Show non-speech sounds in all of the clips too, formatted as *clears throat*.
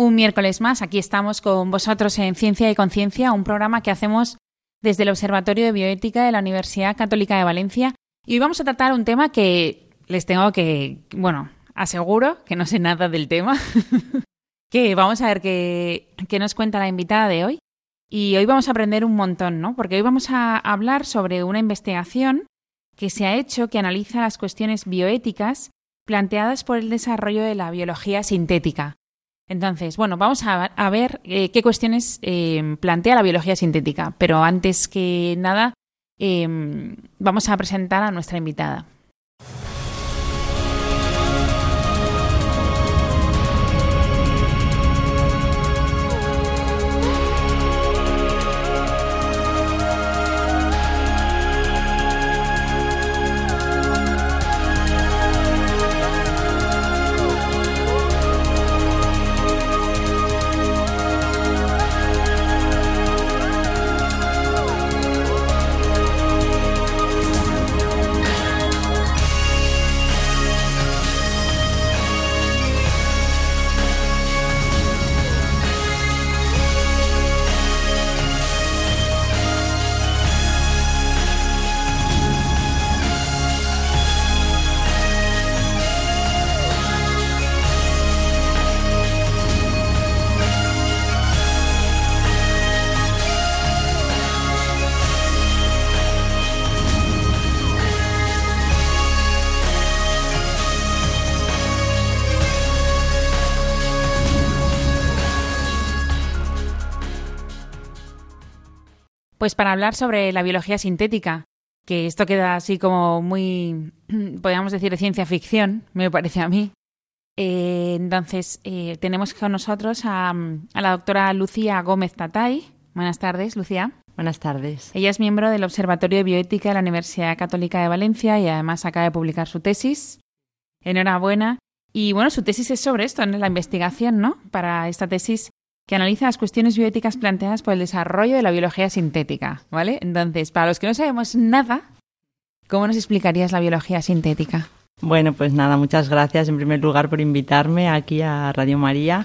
Un miércoles más, aquí estamos con vosotros en Ciencia y Conciencia, un programa que hacemos desde el Observatorio de Bioética de la Universidad Católica de Valencia. Y hoy vamos a tratar un tema que les tengo que, bueno, aseguro que no sé nada del tema, *laughs* que vamos a ver qué, qué nos cuenta la invitada de hoy. Y hoy vamos a aprender un montón, ¿no? Porque hoy vamos a hablar sobre una investigación que se ha hecho que analiza las cuestiones bioéticas planteadas por el desarrollo de la biología sintética. Entonces, bueno, vamos a, ver eh, qué cuestiones eh, plantea la biología sintética, pero antes que nada, eh, vamos a presentar a nuestra invitada. Pues para hablar sobre la biología sintética, que esto queda así como muy, *clears throat* podríamos decir, de ciencia ficción, me parece a mí. Eh, entonces, eh, tenemos con nosotros a, a, la doctora Lucía Gómez Tatay. Buenas tardes, Lucía. Buenas tardes. Ella es miembro del Observatorio de Bioética de la Universidad Católica de Valencia y además acaba de publicar su tesis. Enhorabuena. Y bueno, su tesis es sobre esto, ¿no? la investigación, ¿no? Para esta tesis que analiza las cuestiones bioéticas planteadas por el desarrollo de la biología sintética, ¿vale? Entonces, para los que no sabemos nada, ¿cómo nos explicarías la biología sintética? Bueno, pues nada, muchas gracias en primer lugar por invitarme aquí a Radio María.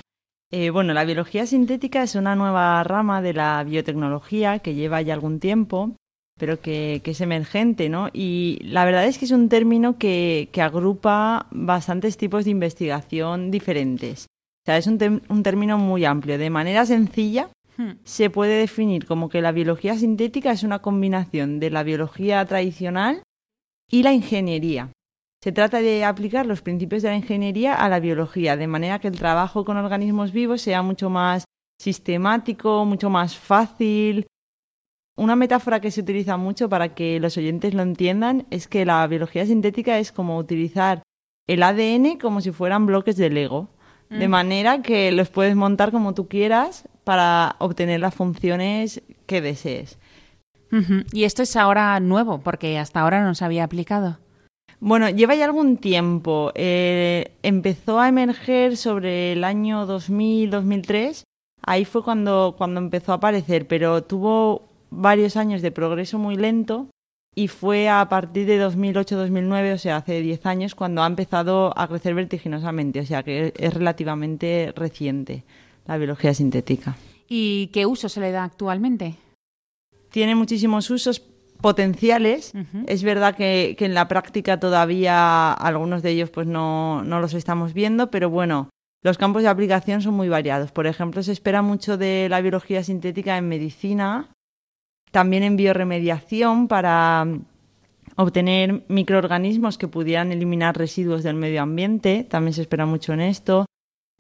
Eh, bueno, la biología sintética es una nueva rama de la biotecnología que lleva ya algún tiempo, pero que, es emergente, ¿no? Y la verdad es que es un término que agrupa bastantes tipos de investigación diferentes. O sea, es un, un término muy amplio. De manera sencilla, hmm. se puede definir como que la biología sintética es una combinación de la biología tradicional y la ingeniería. Se trata de aplicar los principios de la ingeniería a la biología, de manera que el trabajo con organismos vivos sea mucho más sistemático, mucho más fácil. Una metáfora que se utiliza mucho para que los oyentes lo entiendan es que la biología sintética es como utilizar el ADN como si fueran bloques de Lego de manera que los puedes montar como tú quieras para obtener las funciones que desees. Y esto es ahora nuevo, porque hasta ahora no se había aplicado. Bueno, lleva ya algún tiempo. Eh, empezó a emerger sobre el año 2000-2003. Ahí fue cuando, cuando empezó a aparecer, pero tuvo varios años de progreso muy lento y fue a partir de 2008-2009, o sea, hace 10 años, cuando ha empezado a crecer vertiginosamente, o sea, que es relativamente reciente la biología sintética. ¿Y qué uso se le da actualmente? Tiene muchísimos usos potenciales. Es verdad que, que, en la práctica todavía algunos de ellos pues no, no los estamos viendo, pero bueno, los campos de aplicación son muy variados. Por ejemplo, se espera mucho de la biología sintética en medicina, también en bioremediación para mm, obtener microorganismos que pudieran eliminar residuos del medio ambiente, también se espera mucho en esto.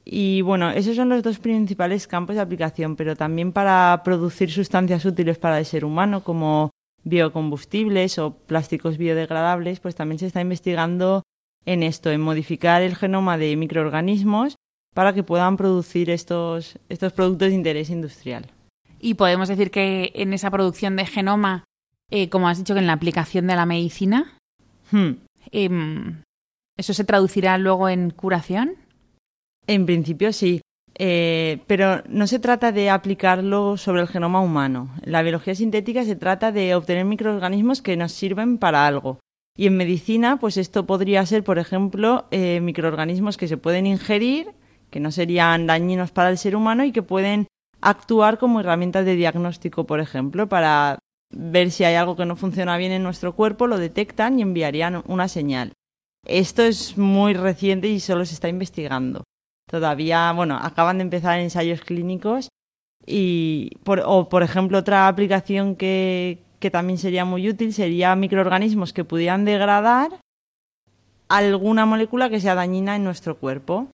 Y bueno, esos son los dos principales campos de aplicación, pero también para producir sustancias útiles para el ser humano, como biocombustibles o plásticos biodegradables, pues también se está investigando en esto, en modificar el genoma de microorganismos para que puedan producir estos, estos productos de interés industrial. Y podemos decir que en esa producción de genoma, eh, como has dicho, que en la aplicación de la medicina, Hmm. em, ¿eso se traducirá luego en curación? En principio sí, eh, pero no se trata de aplicarlo sobre el genoma humano. La biología sintética se trata de obtener microorganismos que nos sirven para algo. Y en medicina, pues esto podría ser, por ejemplo, eh, microorganismos que se pueden ingerir, que no serían dañinos para el ser humano y que pueden actuar como herramientas de diagnóstico, por ejemplo, para ver si hay algo que no funciona bien en nuestro cuerpo, lo detectan y enviarían una señal. Esto es muy reciente y solo se está investigando. Todavía, bueno, acaban de empezar ensayos clínicos y, por, o por ejemplo, otra aplicación que, que también sería muy útil sería microorganismos que pudieran degradar alguna molécula que sea dañina en nuestro cuerpo.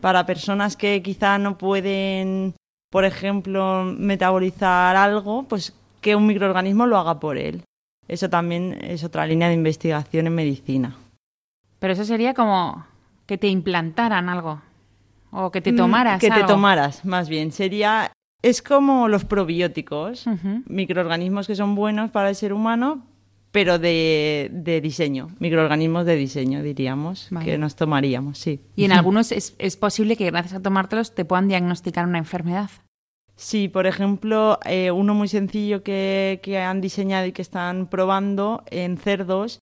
Para personas que quizá no pueden, por ejemplo, metabolizar algo, pues que un microorganismo lo haga por él. Eso también es otra línea de investigación en medicina. Pero eso sería como que te implantaran algo. O que te Mm, tomaras Que te tomaras, más bien. Sería. Es como los probióticos, microorganismos que son buenos para el ser humano, pero de, de diseño. Microorganismos de diseño, diríamos, Vale. que nos tomaríamos, sí. Y en *laughs* algunos es, es posible que gracias a tomártelos te puedan diagnosticar una enfermedad. Sí, por ejemplo, eh, uno muy sencillo que, que han diseñado y que están probando en cerdos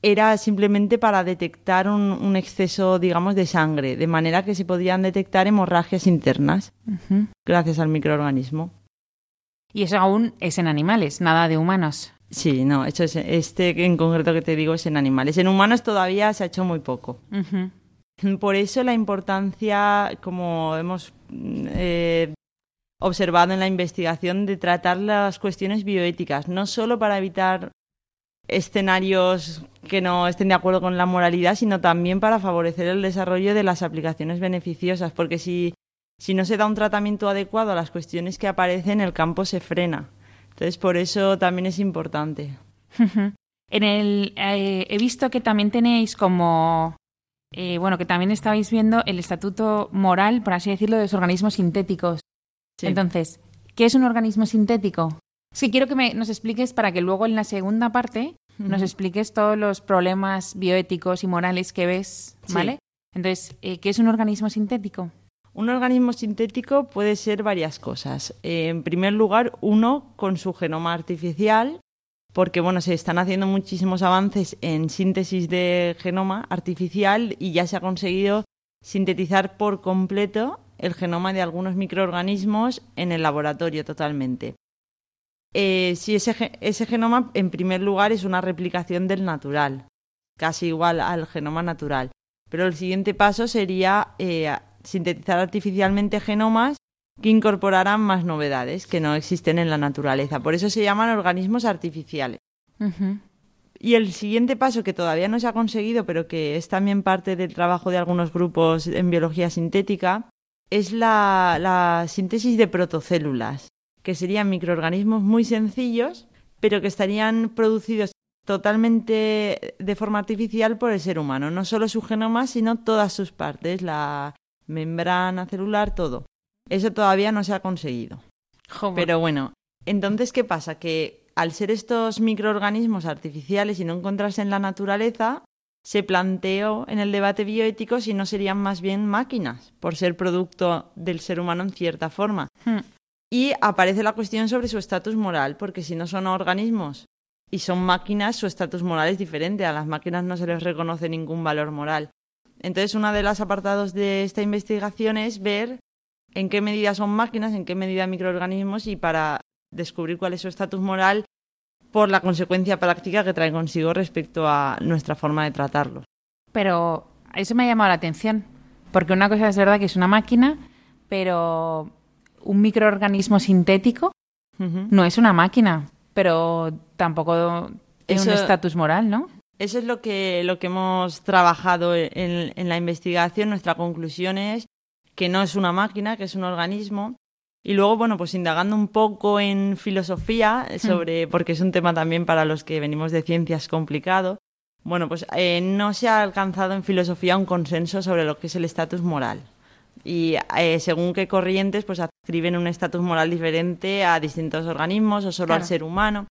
era simplemente para detectar un, un exceso, digamos, de sangre, de manera que se podían detectar hemorragias internas gracias al microorganismo. Y eso aún es en animales, nada de humanos. Sí, no, eso es, este en concreto que te digo es en animales. En humanos todavía se ha hecho muy poco. Por eso la importancia, como hemos mm, eh, observado en la investigación, de tratar las cuestiones bioéticas, no solo para evitar escenarios que no estén de acuerdo con la moralidad, sino también para favorecer el desarrollo de las aplicaciones beneficiosas, porque si, si no se da un tratamiento adecuado a las cuestiones que aparecen, el campo se frena. Entonces, por eso también es importante. En el eh, he visto que también tenéis como eh, bueno que también estabais viendo el estatuto moral, por así decirlo, de los organismos sintéticos. Sí. Entonces, ¿qué es un organismo sintético? Sí, quiero que me, nos expliques para que luego en la segunda parte nos expliques todos los problemas bioéticos y morales que ves, Sí. ¿vale? Entonces, eh, ¿qué es un organismo sintético? Un organismo sintético puede ser varias cosas. En primer lugar, uno con su genoma artificial, porque bueno, se están haciendo muchísimos avances en síntesis de genoma artificial y ya se ha conseguido sintetizar por completo el genoma de algunos microorganismos en el laboratorio totalmente. Eh, si ese genoma, en primer lugar, es una replicación del natural, casi igual al genoma natural. Pero el siguiente paso sería eh, sintetizar artificialmente genomas que incorporaran más novedades que no existen en la naturaleza. Por eso se llaman organismos artificiales. Y el siguiente paso que todavía no se ha conseguido, pero que es también parte del trabajo de algunos grupos en biología sintética, es la, la síntesis de protocélulas, que serían microorganismos muy sencillos, pero que estarían producidos totalmente de forma artificial por el ser humano. No solo su genoma, sino todas sus partes, la membrana celular, todo. Eso todavía no se ha conseguido. Pero bueno, entonces, ¿qué pasa? Que al ser estos microorganismos artificiales y no encontrarse en la naturaleza, se planteó en el debate bioético si no serían más bien máquinas, por ser producto del ser humano en cierta forma. Hmm. Y aparece la cuestión sobre su estatus moral, porque si no son organismos y son máquinas, su estatus moral es diferente. A las máquinas no se les reconoce ningún valor moral. Entonces, uno de los apartados de esta investigación es ver en qué medida son máquinas, en qué medida microorganismos y para descubrir cuál es su estatus moral por la consecuencia práctica que trae consigo respecto a nuestra forma de tratarlos. Pero eso me ha llamado la atención, porque una cosa es verdad que es una máquina, pero un microorganismo sintético no es una máquina, pero tampoco tiene un Eso- estatus moral, ¿no? Eso es lo que, lo que hemos trabajado en, en la investigación. Nuestra conclusión es que no es una máquina, que es un organismo. Y luego, bueno, pues indagando un poco en filosofía, sobre, porque es un tema también para los que venimos de ciencias complicado, bueno, pues eh, no se ha alcanzado en filosofía un consenso sobre lo que es el estatus moral. y eh, según qué corrientes, pues adscriben un estatus moral diferente a distintos organismos o solo al ser humano.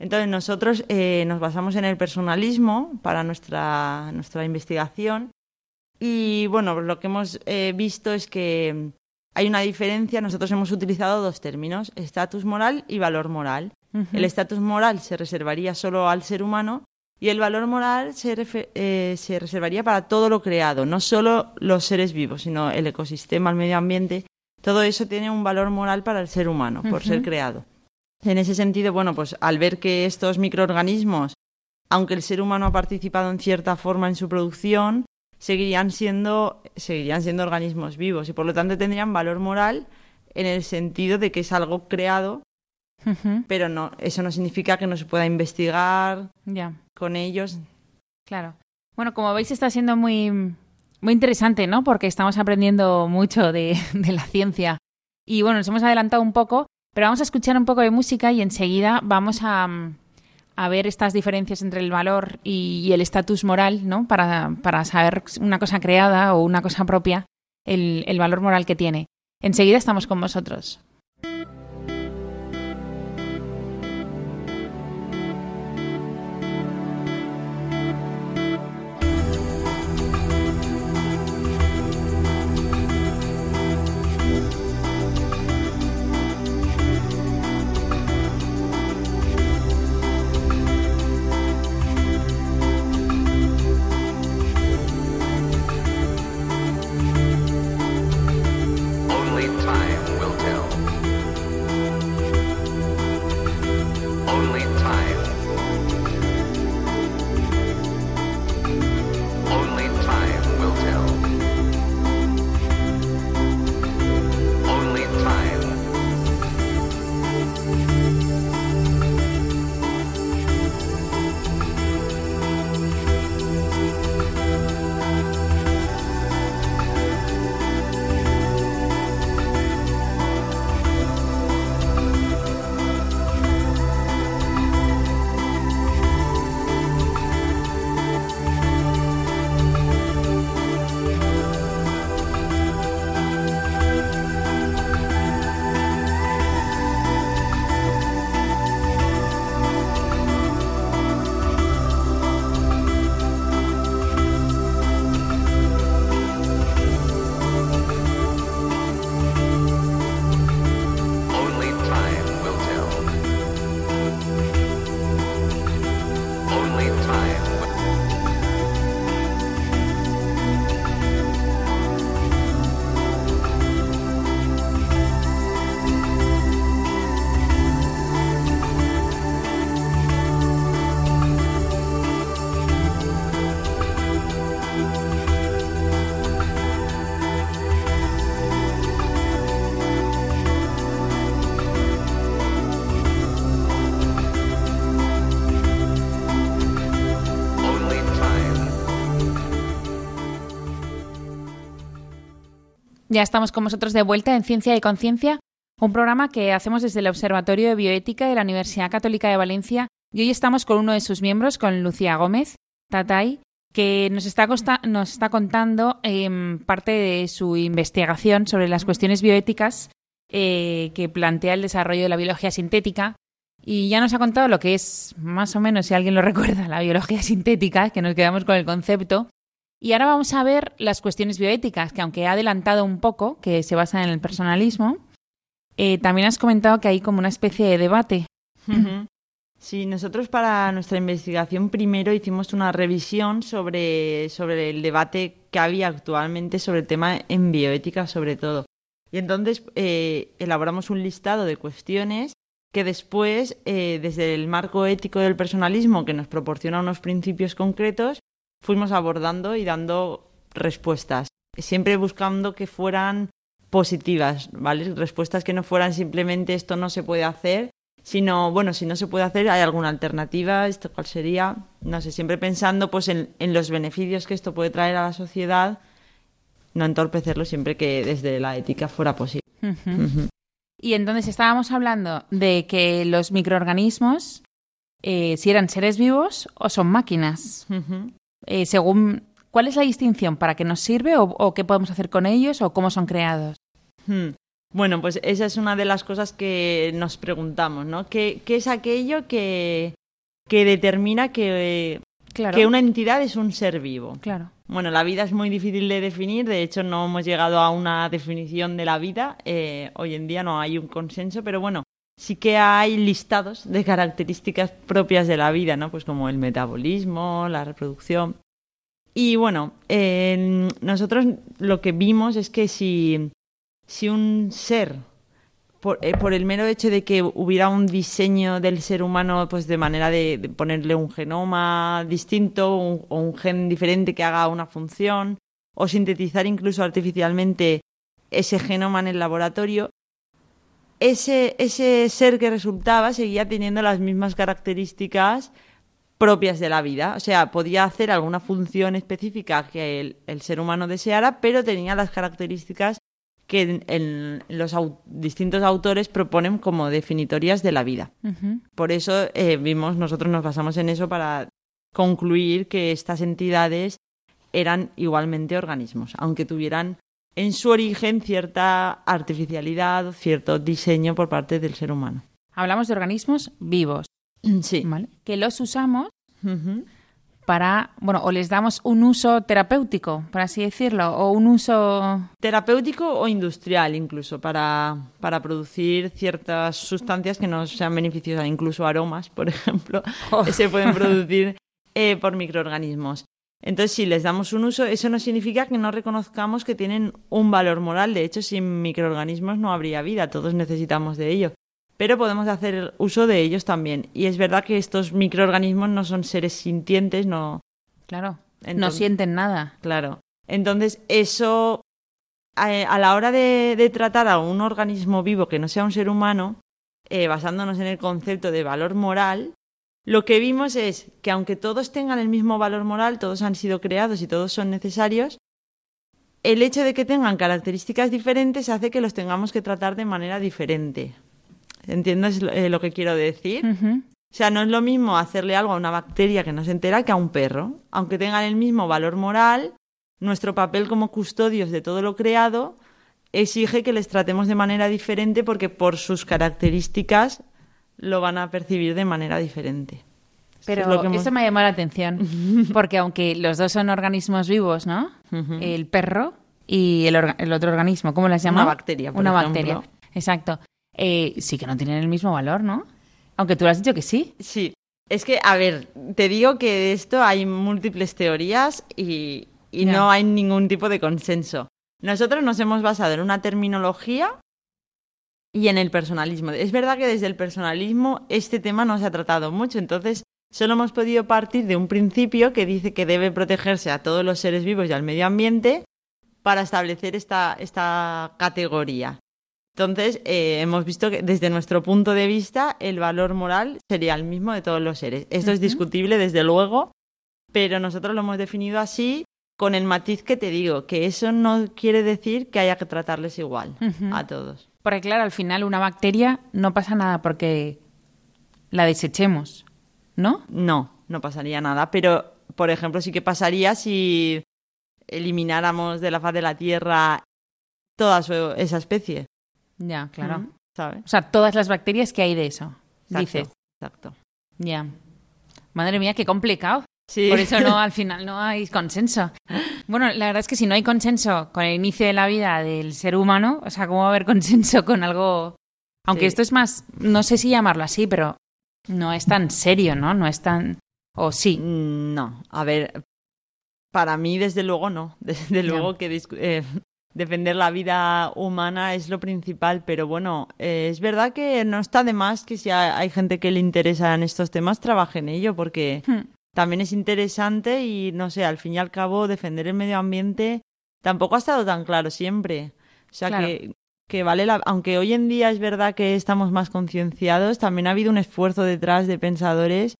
Entonces nosotros eh, nos basamos en el personalismo para nuestra, nuestra investigación y bueno, lo que hemos eh, visto es que hay una diferencia. Nosotros hemos utilizado dos términos, estatus moral y valor moral. El estatus moral se reservaría solo al ser humano y el valor moral se, eh, se, reservaría para todo lo creado, no solo los seres vivos, sino el ecosistema, el medio ambiente. Todo eso tiene un valor moral para el ser humano, por ser creado. En ese sentido, bueno, pues al ver que estos microorganismos, aunque el ser humano ha participado en cierta forma en su producción, seguirían siendo, seguirían siendo organismos vivos y por lo tanto tendrían valor moral en el sentido de que es algo creado, pero no, eso no significa que no se pueda investigar con ellos. Claro. Bueno, como veis está siendo muy, muy interesante, ¿no? Porque estamos aprendiendo mucho de, *laughs* de la ciencia. Y bueno, nos hemos adelantado un poco, pero vamos a escuchar un poco de música y enseguida vamos a, a ver estas diferencias entre el valor y, el estatus moral, ¿no? Para, para, saber una cosa creada o una cosa propia, el, el valor moral que tiene. Enseguida estamos con vosotros. Ya estamos con vosotros de vuelta en Ciencia y Conciencia, un programa que hacemos desde el Observatorio de Bioética de la Universidad Católica de Valencia y hoy estamos con uno de sus miembros, con Lucía Gómez, Tatay, que nos está, nos está contando em, parte de su investigación sobre las cuestiones bioéticas eh, que plantea el desarrollo de la biología sintética. Y ya nos ha contado lo que es, más o menos, si alguien lo *laughs* recuerda, la biología sintética, que nos quedamos con el concepto, y ahora vamos a ver las cuestiones bioéticas, que aunque he adelantado un poco, que se basan en el personalismo, eh, también has comentado que hay como una especie de debate. Sí, nosotros para nuestra investigación primero hicimos una revisión sobre, sobre el debate que había actualmente sobre el tema en bioética sobre todo. Y entonces eh, elaboramos un listado de cuestiones que después, eh, desde el marco ético del personalismo, que nos proporciona unos principios concretos, fuimos abordando y dando respuestas, siempre buscando que fueran positivas, ¿vale? Respuestas que no fueran simplemente esto no se puede hacer, sino, bueno, si no se puede hacer, ¿hay alguna alternativa? ¿Esto cuál sería? No sé, siempre pensando pues en, los beneficios que esto puede traer a la sociedad, no entorpecerlo siempre que desde la ética fuera posible. Y entonces estábamos hablando de que los microorganismos, eh, si eran seres vivos o son máquinas. Eh, según ¿Cuál es la distinción? ¿Para qué nos sirve o, qué podemos hacer con ellos o cómo son creados? Hmm. Bueno, pues esa es una de las cosas que nos preguntamos, ¿no? ¿Qué, es aquello que, que determina que, que una entidad es un ser vivo? Claro. Bueno, la vida es muy difícil de definir, de hecho no hemos llegado a una definición de la vida, eh, hoy en día no hay un consenso, pero bueno, sí que hay listados de características propias de la vida, ¿no? Pues como el metabolismo, la reproducción. Y bueno, nosotros lo que vimos es que si, si un ser, por, eh, por, el mero hecho de que hubiera un diseño del ser humano, pues de manera de, ponerle un genoma distinto o un gen diferente que haga una función, o sintetizar incluso artificialmente ese genoma en el laboratorio, ese, ese ser que resultaba seguía teniendo las mismas características propias de la vida. O sea, podía hacer alguna función específica que el, ser humano deseara, pero tenía las características que en, los distintos autores proponen como definitorias de la vida. Por eso eh, vimos, nosotros nos basamos en eso para concluir que estas entidades eran igualmente organismos, aunque tuvieran en su origen cierta artificialidad, cierto diseño por parte del ser humano. Hablamos de organismos vivos. Sí. Que los usamos para, bueno, o les damos un uso terapéutico, por así decirlo, o un uso... Terapéutico o industrial incluso, para, para producir ciertas sustancias que nos sean beneficiosas, incluso aromas, por *laughs* ejemplo, oh. se pueden producir eh, por microorganismos. Entonces, si les damos un uso, eso no significa que no reconozcamos que tienen un valor moral. De hecho, sin microorganismos no habría vida, todos necesitamos de ello. Pero podemos hacer uso de ellos también. Y es verdad que estos microorganismos no son seres sintientes, no. Claro, no sienten nada. Claro. Entonces, eso, a, la hora de, tratar a un organismo vivo que no sea un ser humano, eh, basándonos en el concepto de valor moral, lo que vimos es que aunque todos tengan el mismo valor moral, todos han sido creados y todos son necesarios, el hecho de que tengan características diferentes hace que los tengamos que tratar de manera diferente. ¿Entiendes lo, eh, que quiero decir? O sea, no es lo mismo hacerle algo a una bacteria que no se entera que a un perro. Aunque tengan el mismo valor moral, nuestro papel como custodios de todo lo creado exige que les tratemos de manera diferente porque por sus características lo van a percibir de manera diferente. Pero eso me ha llamado la atención, *laughs* porque aunque los dos son organismos vivos, ¿no? El perro y el, otro organismo, ¿cómo las llama? Una bacteria, por Una bacteria, exacto. Eh, sí que no tienen el mismo valor, ¿no? Aunque tú lo has dicho que sí. Sí. Es que, a ver, te digo que de esto hay múltiples teorías y, no hay ningún tipo de consenso. Nosotros nos hemos basado en una terminología y en el personalismo. Es verdad que desde el personalismo este tema no se ha tratado mucho, entonces solo hemos podido partir de un principio que dice que debe protegerse a todos los seres vivos y al medio ambiente para establecer esta, esta categoría. Entonces, eh, hemos visto que desde nuestro punto de vista el valor moral sería el mismo de todos los seres. Esto es discutible, desde luego, pero nosotros lo hemos definido así con el matiz que te digo, que eso no quiere decir que haya que tratarles igual a todos. Porque claro, al final una bacteria no pasa nada porque la desechemos, ¿no? No, no pasaría nada, pero por ejemplo sí que pasaría si elimináramos de la faz de la Tierra toda esa especie. Ya, claro. O sea, todas las bacterias que hay de eso, dice. Exacto. Ya. Madre mía, qué complicado. Por eso no, *laughs* al final no hay consenso. Bueno, la verdad es que si no hay consenso con el inicio de la vida del ser humano, o sea, ¿cómo va a haber consenso *laughs* con algo? Aunque esto es más, no sé si llamarlo así, pero no es tan serio, ¿no? No es tan... ¿O sí? Mm, no, a ver, para mí desde luego no. *laughs* Desde luego que eh, defender la vida humana es lo principal, pero bueno, eh, es verdad que no está de más que si hay, gente que le interesa en estos temas, trabaje en ello, porque... Hmm también es interesante y no sé, al fin y al cabo defender el medio ambiente tampoco ha estado tan claro siempre. O sea que, que vale la, aunque hoy en día es verdad que estamos más concienciados, también ha habido un esfuerzo detrás de pensadores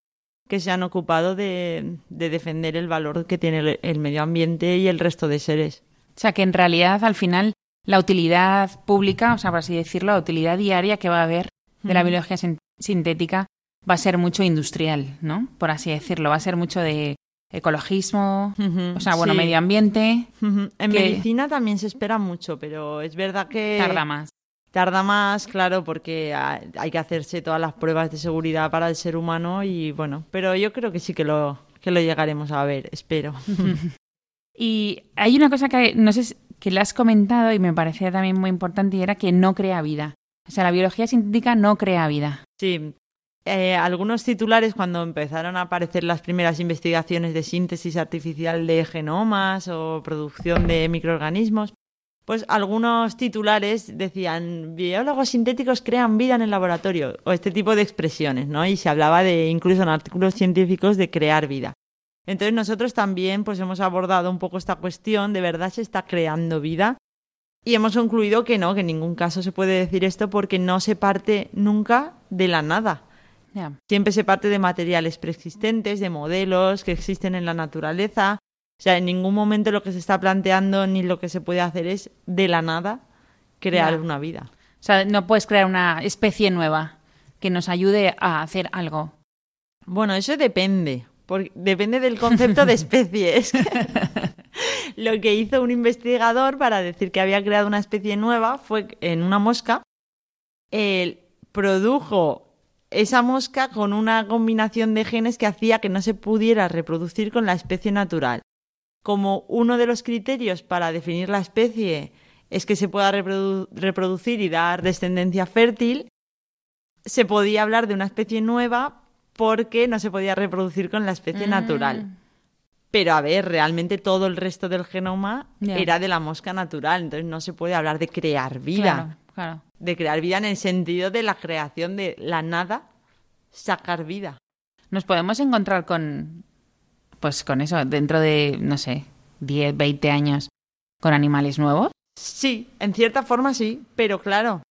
que se han ocupado de, de defender el valor que tiene el, medio ambiente y el resto de seres. O sea que en realidad al final la utilidad pública, o sea, por así decirlo, la utilidad diaria que va a haber de la biología sintética va a ser mucho industrial, ¿no? Por así decirlo, va a ser mucho de ecologismo, o sea, bueno, sí. medio ambiente. En que- medicina también se espera mucho, pero es verdad que tarda más. Tarda más, claro, porque ha- hay que hacerse todas las pruebas de seguridad para el ser humano y bueno, pero yo creo que sí que lo, que lo llegaremos a ver, espero. *laughs* Y hay una cosa que no sé que le has comentado y me parecía también muy importante y era que no crea vida. O sea, la biología sintética no crea vida. Sí, eh, algunos titulares cuando empezaron a aparecer las primeras investigaciones de síntesis artificial de genomas o producción de microorganismos, pues algunos titulares decían biólogos sintéticos crean vida en el laboratorio o este tipo de expresiones, ¿no? Y se hablaba de incluso en artículos científicos de crear vida. Entonces nosotros también pues hemos abordado un poco esta cuestión, de verdad se está creando vida y hemos concluido que no, que en ningún caso se puede decir esto porque no se parte nunca de la nada. Siempre se parte de materiales preexistentes, de modelos que existen en la naturaleza. O sea, en ningún momento lo que se está planteando ni lo que se puede hacer es de la nada crear una vida. O sea, no puedes crear una especie nueva que nos ayude a hacer algo. Bueno, eso depende. Porque depende del concepto de *laughs* especie. Es que *laughs* lo que hizo un investigador para decir que había creado una especie nueva fue en una mosca. Él produjo esa mosca con una combinación de genes que hacía que no se pudiera reproducir con la especie natural. Como uno de los criterios para definir la especie es que se pueda reprodu- reproducir y dar descendencia fértil, se podía hablar de una especie nueva porque no se podía reproducir con la especie Mm. natural. Pero a ver, realmente todo el resto del genoma era de la mosca natural, entonces no se puede hablar de crear vida, Claro, claro. de crear vida en el sentido de la creación de la nada, sacar vida. Nos podemos encontrar con, pues con eso, dentro de, no sé, 10, 20 años, con animales nuevos. Sí, en cierta forma sí, pero claro,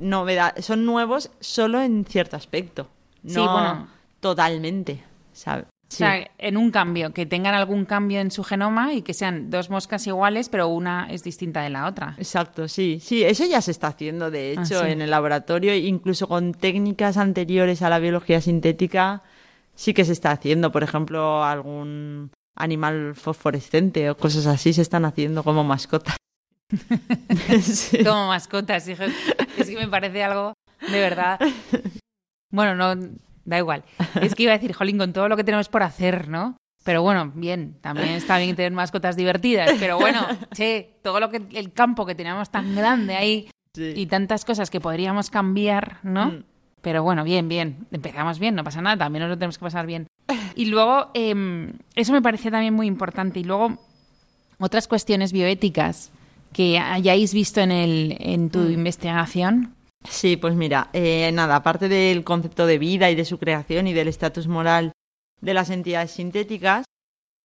novedad, son nuevos solo en cierto aspecto, no Sí, bueno. totalmente, ¿sabes? O sea, en un cambio, que tengan algún cambio en su genoma y que sean dos moscas iguales, pero una es distinta de la otra. Exacto, sí, sí, eso ya se está haciendo, de Ah, hecho, sí. en el laboratorio, incluso con técnicas anteriores a la biología sintética, sí que se está haciendo, por ejemplo, algún animal fosforescente o cosas así se están haciendo como mascotas. *laughs* Sí. Como mascotas, hijos. Es que me parece algo de verdad. Bueno, no, da igual. *laughs* Es que iba a decir, jolín, con todo lo que tenemos por hacer, ¿no? Pero bueno, bien, también está bien tener mascotas divertidas. Pero bueno, *laughs* che, todo lo que el campo que teníamos tan grande ahí Sí. y tantas cosas que podríamos cambiar, ¿no? Mm. Pero bueno, bien, bien. Empezamos bien, no pasa nada, también nos lo tenemos que pasar bien. Y luego, eh, eso me parece también muy importante. Y luego, otras cuestiones bioéticas que hayáis visto en, el, en tu investigación. Sí, pues mira, eh, nada, aparte del concepto de vida y de su creación y del estatus moral de las entidades sintéticas,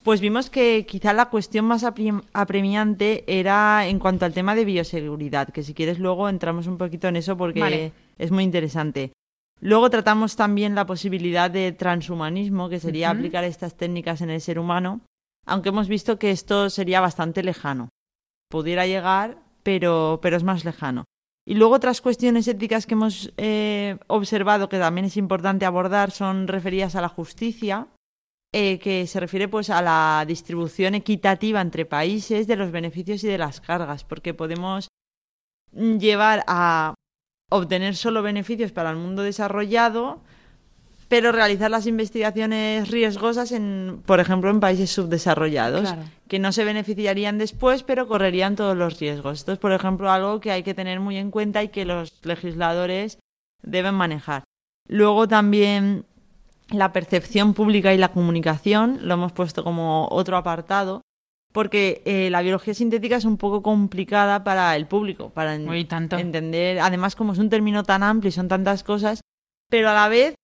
pues vimos que quizá la cuestión más apremiante era en cuanto al tema de bioseguridad, que si quieres luego entramos un poquito en eso porque Vale. es muy interesante. Luego tratamos también la posibilidad de transhumanismo, que sería aplicar estas técnicas en el ser humano, aunque hemos visto que esto sería bastante lejano. Pudiera llegar, pero, pero es más lejano. Y luego otras cuestiones éticas que hemos eh, observado que también es importante abordar son referidas a la justicia, eh, que se refiere pues a la distribución equitativa entre países de los beneficios y de las cargas, porque podemos llevar a obtener solo beneficios para el mundo desarrollado, pero realizar las investigaciones riesgosas en, por ejemplo, en países subdesarrollados Claro. que no se beneficiarían después, pero correrían todos los riesgos. Esto es, por ejemplo, algo que hay que tener muy en cuenta y que los legisladores deben manejar. Luego también la percepción pública y la comunicación, lo hemos puesto como otro apartado, porque eh, la biología sintética es un poco complicada para el público, para en- Uy, tanto. entender, además como es un término tan amplio y son tantas cosas, pero a la vez,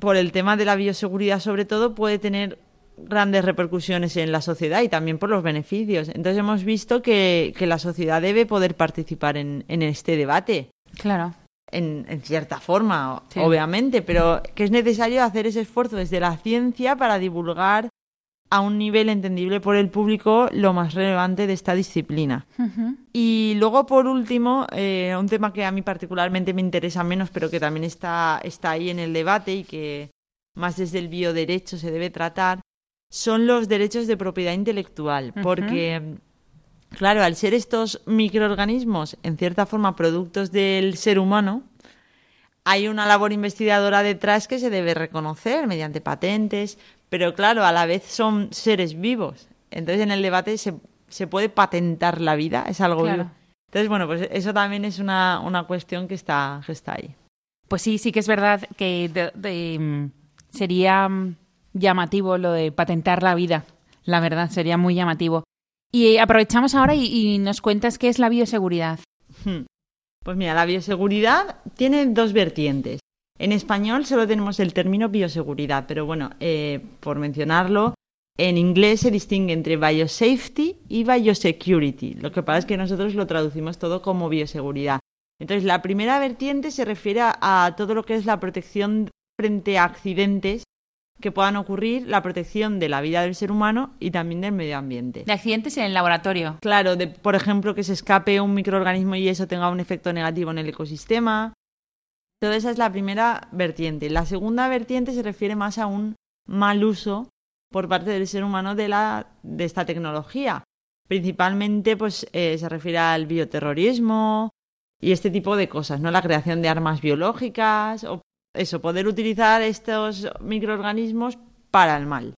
por el tema de la bioseguridad sobre todo, puede tener grandes repercusiones en la sociedad y también por los beneficios. Entonces hemos visto que, que la sociedad debe poder participar en, en este debate. Claro. En, en cierta forma, Sí. obviamente, pero que es necesario hacer ese esfuerzo desde la ciencia para divulgar a un nivel entendible por el público lo más relevante de esta disciplina. Y luego, por último, eh, un tema que a mí particularmente me interesa menos, pero que también está, está ahí en el debate y que más desde el bioderecho se debe tratar, son los derechos de propiedad intelectual, porque, claro, al ser estos microorganismos, en cierta forma, productos del ser humano, hay una labor investigadora detrás que se debe reconocer mediante patentes, pero claro, a la vez son seres vivos. Entonces en el debate se, se puede patentar la vida, es algo vivo. Entonces, bueno, pues eso también es una, una cuestión que está, que está ahí. Pues sí, sí que es verdad que mm, sería mm, llamativo lo de patentar la vida. La verdad, sería muy llamativo. Y aprovechamos ahora y, nos cuentas qué es la bioseguridad. Hmm. Pues mira, la bioseguridad tiene dos vertientes. En español solo tenemos el término bioseguridad, pero bueno, eh, por mencionarlo, en inglés se distingue entre biosafety y biosecurity. Lo que pasa es que nosotros lo traducimos todo como bioseguridad. Entonces, la primera vertiente se refiere a, todo lo que es la protección frente a accidentes que puedan ocurrir, la protección de la vida del ser humano y también del medio ambiente. De accidentes en el laboratorio. Claro, de, por ejemplo, que se escape un microorganismo y eso tenga un efecto negativo en el ecosistema. Toda esa es la primera vertiente. La segunda vertiente se refiere más a un mal uso por parte del ser humano de, la, de esta tecnología. Principalmente pues, eh, se refiere al bioterrorismo y este tipo de cosas, ¿no? La creación de armas biológicas o eso, poder utilizar estos microorganismos para el mal.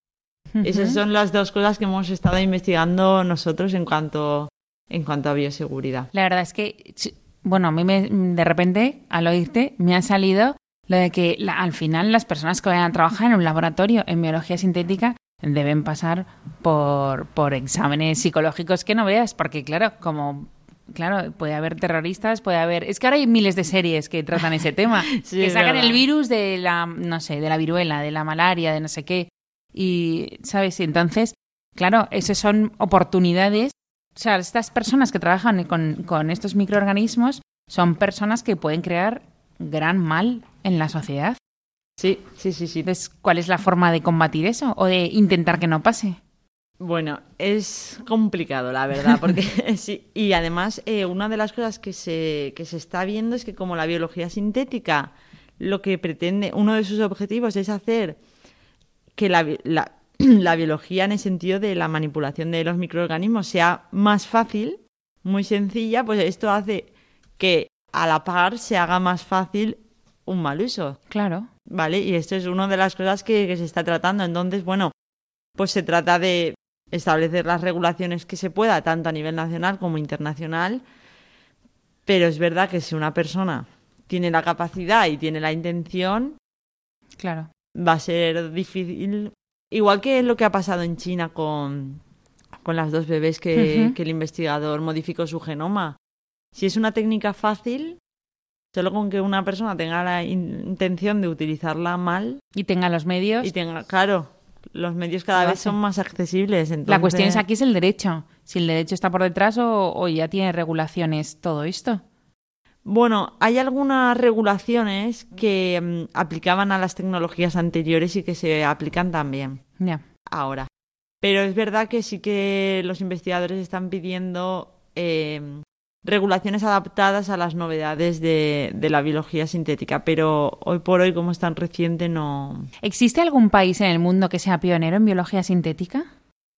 Esas son las dos cosas que hemos estado investigando nosotros en cuanto, en cuanto a bioseguridad. La verdad es que, bueno, a mí me, de repente, al oírte, me ha salido lo de que al final las personas que vayan a trabajar en un laboratorio en biología sintética deben pasar por, por exámenes psicológicos que no veas, porque claro, como claro, puede haber terroristas, puede haber. Es que ahora hay miles de series que tratan ese tema. *laughs* que sacan el virus de la, no sé, de la viruela, de la malaria, de no sé qué. Y, ¿sabes? Entonces, claro, esas son oportunidades. O sea, estas personas que trabajan con, con estos microorganismos son personas que pueden crear gran mal en la sociedad. Sí, sí, sí, sí. Entonces, ¿cuál es la forma de combatir eso o de intentar que no pase? Bueno, es complicado, la verdad, porque *laughs* *laughs* sí. Y además, eh, una de las cosas que se, que se está viendo es que como la biología sintética lo que pretende, uno de sus objetivos es hacer que la, la, *clears throat* la biología en el sentido de la manipulación de los microorganismos sea más fácil, muy sencilla, pues esto hace que a la par se haga más fácil un mal uso. Claro. ¿Vale? Y esto es una de las cosas que, se está tratando. Entonces, bueno, pues se trata de establecer las regulaciones que se pueda, tanto a nivel nacional como internacional. Pero es verdad que si una persona tiene la capacidad y tiene la intención, claro. va a ser difícil. Igual que lo que ha pasado en China con, con las dos bebés que, que el investigador modificó su genoma. Si es una técnica fácil, solo con que una persona tenga la intención de utilizarla mal. Y tenga los medios. Y tenga, claro, los medios cada vez son más accesibles. La cuestión es aquí es el derecho. Si el derecho está por detrás o, ya tiene regulaciones todo esto. Bueno, hay algunas regulaciones que mm, aplicaban a las tecnologías anteriores y que se aplican también ahora. Pero es verdad que sí que los investigadores están pidiendo eh, regulaciones adaptadas a las novedades de, la biología sintética, pero hoy por hoy, como es tan reciente, no. ¿Existe algún país en el mundo que sea pionero en biología sintética?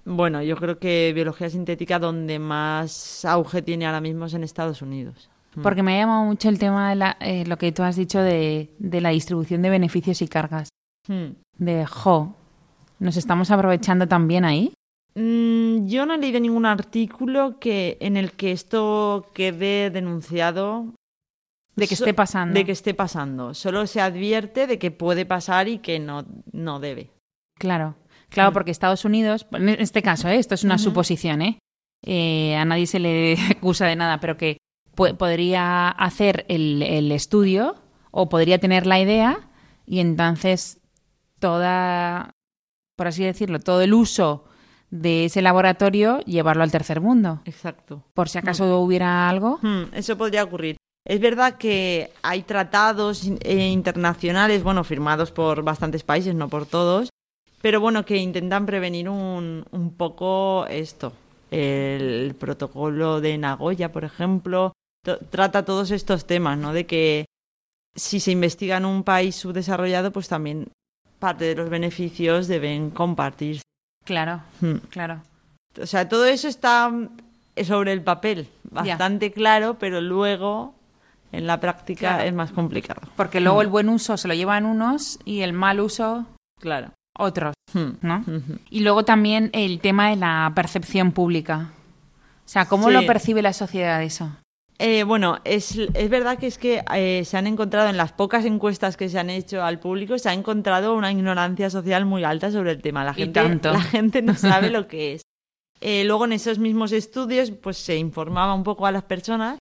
Bueno, yo creo que biología sintética donde más auge tiene ahora mismo es en Estados Unidos. Mm. Porque me ha llamado mucho el tema de la, eh, lo que tú has dicho de, la distribución de beneficios y cargas. Hmm. De, jo, ¿nos estamos aprovechando también ahí? Mm, yo no he leído ningún artículo que en el que esto quede denunciado. De que esté pasando. De que esté pasando. Solo se advierte de que puede pasar y que no, no debe. Claro. Claro, mm. porque Estados Unidos, en este caso, ¿eh? esto es una suposición, ¿eh? ¿eh? a nadie se le *laughs* acusa de nada, pero que podría hacer el, el estudio o podría tener la idea y entonces toda, por así decirlo, todo el uso de ese laboratorio llevarlo al tercer mundo. Exacto. Por si acaso mm. hubiera algo. Hmm, eso podría ocurrir. Es verdad que hay tratados eh, internacionales, bueno, firmados por bastantes países, no por todos, pero bueno, que intentan prevenir un, un poco esto. El protocolo de Nagoya, por ejemplo, trata todos estos temas, ¿no? De que si se investiga en un país subdesarrollado, pues también parte de los beneficios deben compartirse Claro, Hmm. claro. O sea, todo eso está sobre el papel bastante claro, pero luego en la práctica Claro. es más complicado. Porque luego el buen uso se lo llevan unos y el mal uso Claro. otros, Hmm. ¿no? Y luego también el tema de la percepción pública. O sea, ¿cómo Sí. lo percibe la sociedad eso? Eh, bueno, es, es verdad que es que eh, se han encontrado en las pocas encuestas que se han hecho al público, se ha encontrado una ignorancia social muy alta sobre el tema. La gente. La gente no *laughs* sabe lo que es. Eh, luego en esos mismos estudios pues se informaba un poco a las personas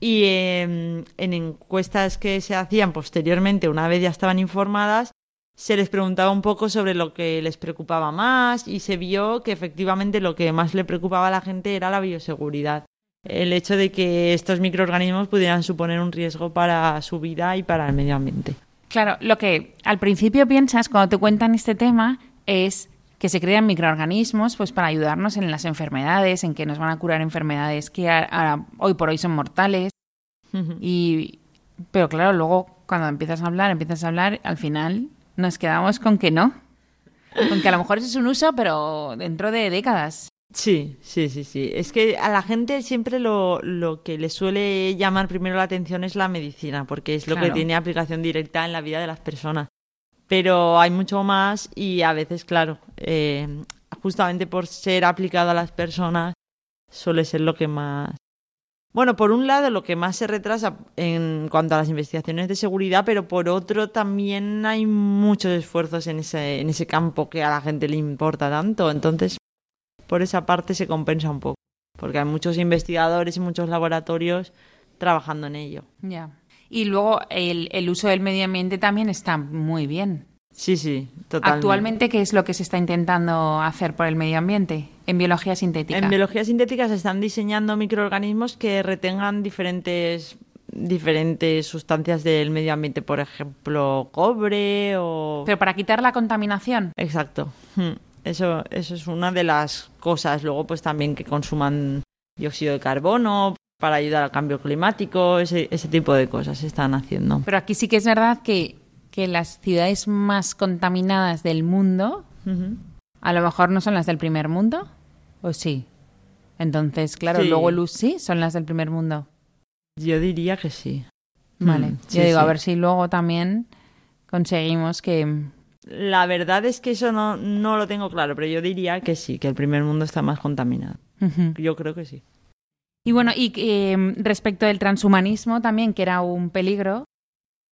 y eh, en encuestas que se hacían posteriormente, una vez ya estaban informadas, se les preguntaba un poco sobre lo que les preocupaba más y se vio que efectivamente lo que más le preocupaba a la gente era la bioseguridad. El hecho de que estos microorganismos pudieran suponer un riesgo para su vida y para el medio ambiente. Claro, lo que al principio piensas cuando te cuentan este tema es que se crean microorganismos pues para ayudarnos en las enfermedades, en que nos van a curar enfermedades que a- a- hoy por hoy son mortales. Y pero claro, luego cuando empiezas a hablar, empiezas a hablar, al final nos quedamos con que no. Con que a lo mejor ese es un uso, pero dentro de décadas. Sí, sí, sí, sí. Es que a la gente siempre lo, lo que le suele llamar primero la atención es la medicina, porque es lo Claro. que tiene aplicación directa en la vida de las personas. Pero hay mucho más y a veces, claro, eh, justamente por ser aplicado a las personas, suele ser lo que más... Bueno, por un lado, lo que más se retrasa en cuanto a las investigaciones de seguridad, pero por otro también hay muchos esfuerzos en ese, en ese campo que a la gente le importa tanto. Entonces, por esa parte se compensa un poco, porque hay muchos investigadores y muchos laboratorios trabajando en ello. Ya. Y luego el, el uso del medio ambiente también está muy bien. Sí, sí, totalmente. Actualmente, ¿qué es lo que se está intentando hacer por el medio ambiente en biología sintética? En biología sintética se están diseñando microorganismos que retengan diferentes diferentes sustancias del medio ambiente, por ejemplo, cobre o Pero para quitar la contaminación. Exacto. Hmm. Eso eso es una de las cosas. Luego pues también que consuman dióxido de carbono para ayudar al cambio climático, ese, ese tipo de cosas se están haciendo. Pero aquí sí que es verdad que, que las ciudades más contaminadas del mundo a lo mejor no son las del primer mundo. ¿O sí? Entonces, claro, Sí. luego luz sí son las del primer mundo. Yo diría que sí. Vale. Mm, sí, Yo digo, a ver si luego también conseguimos que... La verdad es que eso no, no lo tengo claro, pero yo diría que sí, que el primer mundo está más contaminado. Yo creo que sí. Y bueno, y eh, respecto del transhumanismo también, que era un peligro,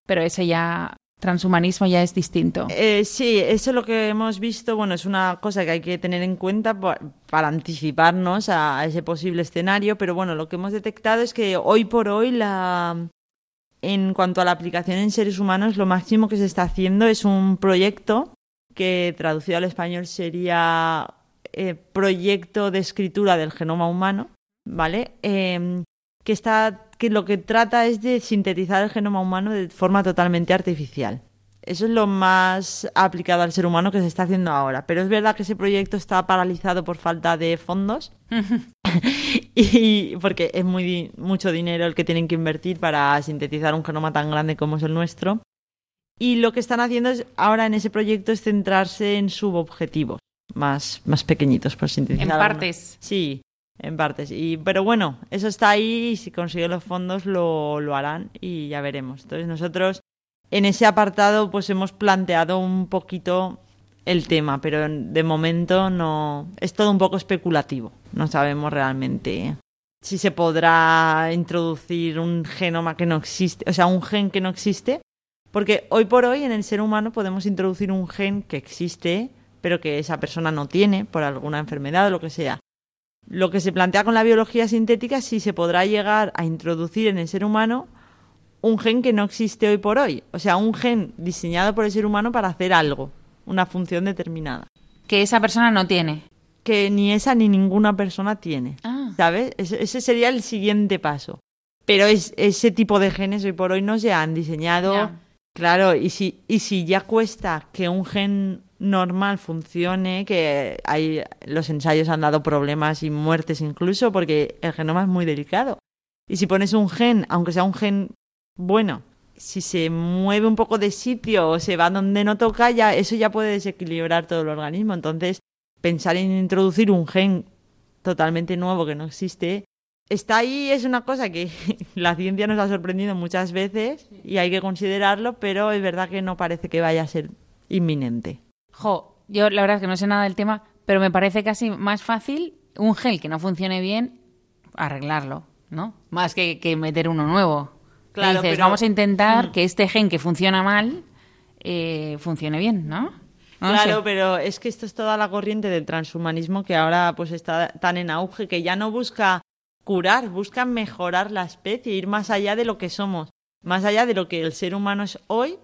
pero ese ya, transhumanismo ya es distinto. Eh, sí, eso es lo que hemos visto. Bueno, es una cosa que hay que tener en cuenta pa- para anticiparnos a, a ese posible escenario. Pero bueno, lo que hemos detectado es que hoy por hoy, la, en cuanto a la aplicación en seres humanos, lo máximo que se está haciendo es un proyecto que traducido al español sería eh, proyecto de escritura del genoma humano, ¿vale? Em, que está que lo que trata es de sintetizar el genoma humano de forma totalmente artificial. Eso es lo más aplicado al ser humano que se está haciendo ahora. Pero es verdad que ese proyecto está paralizado por falta de fondos *laughs* y porque es muy mucho dinero el que tienen que invertir para sintetizar un genoma tan grande como es el nuestro. Y lo que están haciendo es, ahora en ese proyecto es centrarse en subobjetivos más, más pequeñitos por sintetizar. en partes. Sí, en partes. Y, pero bueno, eso está ahí y si consiguen los fondos lo, lo harán y ya veremos. Entonces nosotros en ese apartado pues hemos planteado un poquito el tema, pero de momento no es todo un poco especulativo. No sabemos realmente si se podrá introducir un genoma que no existe, o sea, un gen que no existe, porque hoy por hoy en el ser humano podemos introducir un gen que existe, pero que esa persona no tiene por alguna enfermedad o lo que sea. Lo que se plantea con la biología sintética es si se podrá llegar a introducir en el ser humano un gen que no existe hoy por hoy. O sea, un gen diseñado por el ser humano para hacer algo, una función determinada. Que esa persona no tiene. Que ni esa ni ninguna persona tiene. Ah. ¿Sabes? Ese, sería el siguiente paso. Pero es, ese tipo de genes hoy por hoy no se han diseñado. Claro, y si, y si ya cuesta que un gen normal funcione, que hay, los ensayos han dado problemas y muertes incluso, porque el genoma es muy delicado. Y si pones un gen, aunque sea un gen bueno, si se mueve un poco de sitio o se va donde no toca, ya, eso ya puede desequilibrar todo el organismo. Entonces, pensar en introducir un gen totalmente nuevo que no existe, está ahí, es una cosa que *laughs* la ciencia nos ha sorprendido muchas veces y hay que considerarlo, pero es verdad que no parece que vaya a ser inminente. Jo, yo la verdad es que no sé nada del tema, pero me parece casi más fácil un gel que no funcione bien, arreglarlo, ¿no? Más que, que meter uno nuevo. Claro, dices, pero- vamos a intentar Mm. que este gen que funciona mal eh, funcione bien, ¿no? Claro, sé. pero es que esto es toda la corriente del transhumanismo que ahora pues está tan en auge que ya no busca curar, busca mejorar la especie, ir más allá de lo que somos, más allá de lo que el ser humano es hoy